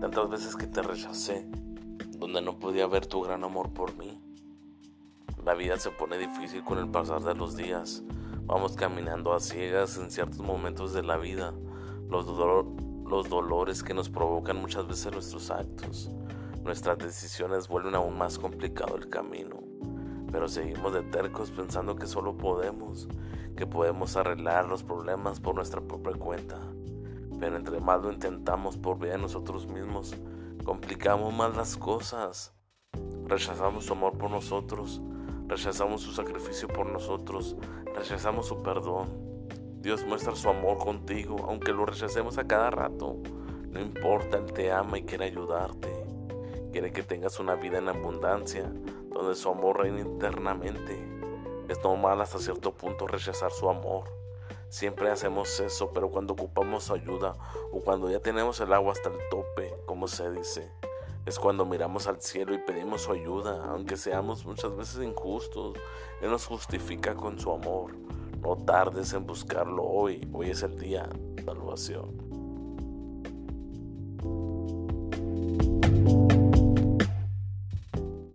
tantas veces que te rechacé, donde no podía ver tu gran amor por mí. La vida se pone difícil con el pasar de los días. Vamos caminando a ciegas en ciertos momentos de la vida. Los, los dolores que nos provocan muchas veces nuestros actos. Nuestras decisiones vuelven aún más complicado el camino. Pero seguimos de tercos pensando que solo podemos, que podemos arreglar los problemas por nuestra propia cuenta. Pero entre más lo intentamos por vía de nosotros mismos, complicamos más las cosas. Rechazamos su amor por nosotros, rechazamos su sacrificio por nosotros, rechazamos su perdón. Dios muestra su amor contigo, aunque lo rechacemos a cada rato. No importa, Él te ama y quiere ayudarte. Quiere que tengas una vida en abundancia, donde su amor reina internamente. Es normal hasta cierto punto rechazar su amor. Siempre hacemos eso, pero cuando ocupamos ayuda o cuando ya tenemos el agua hasta el tope, como se dice, es cuando miramos al cielo y pedimos su ayuda, aunque seamos muchas veces injustos. Él nos justifica con su amor. No tardes en buscarlo hoy, hoy es el día de salvación.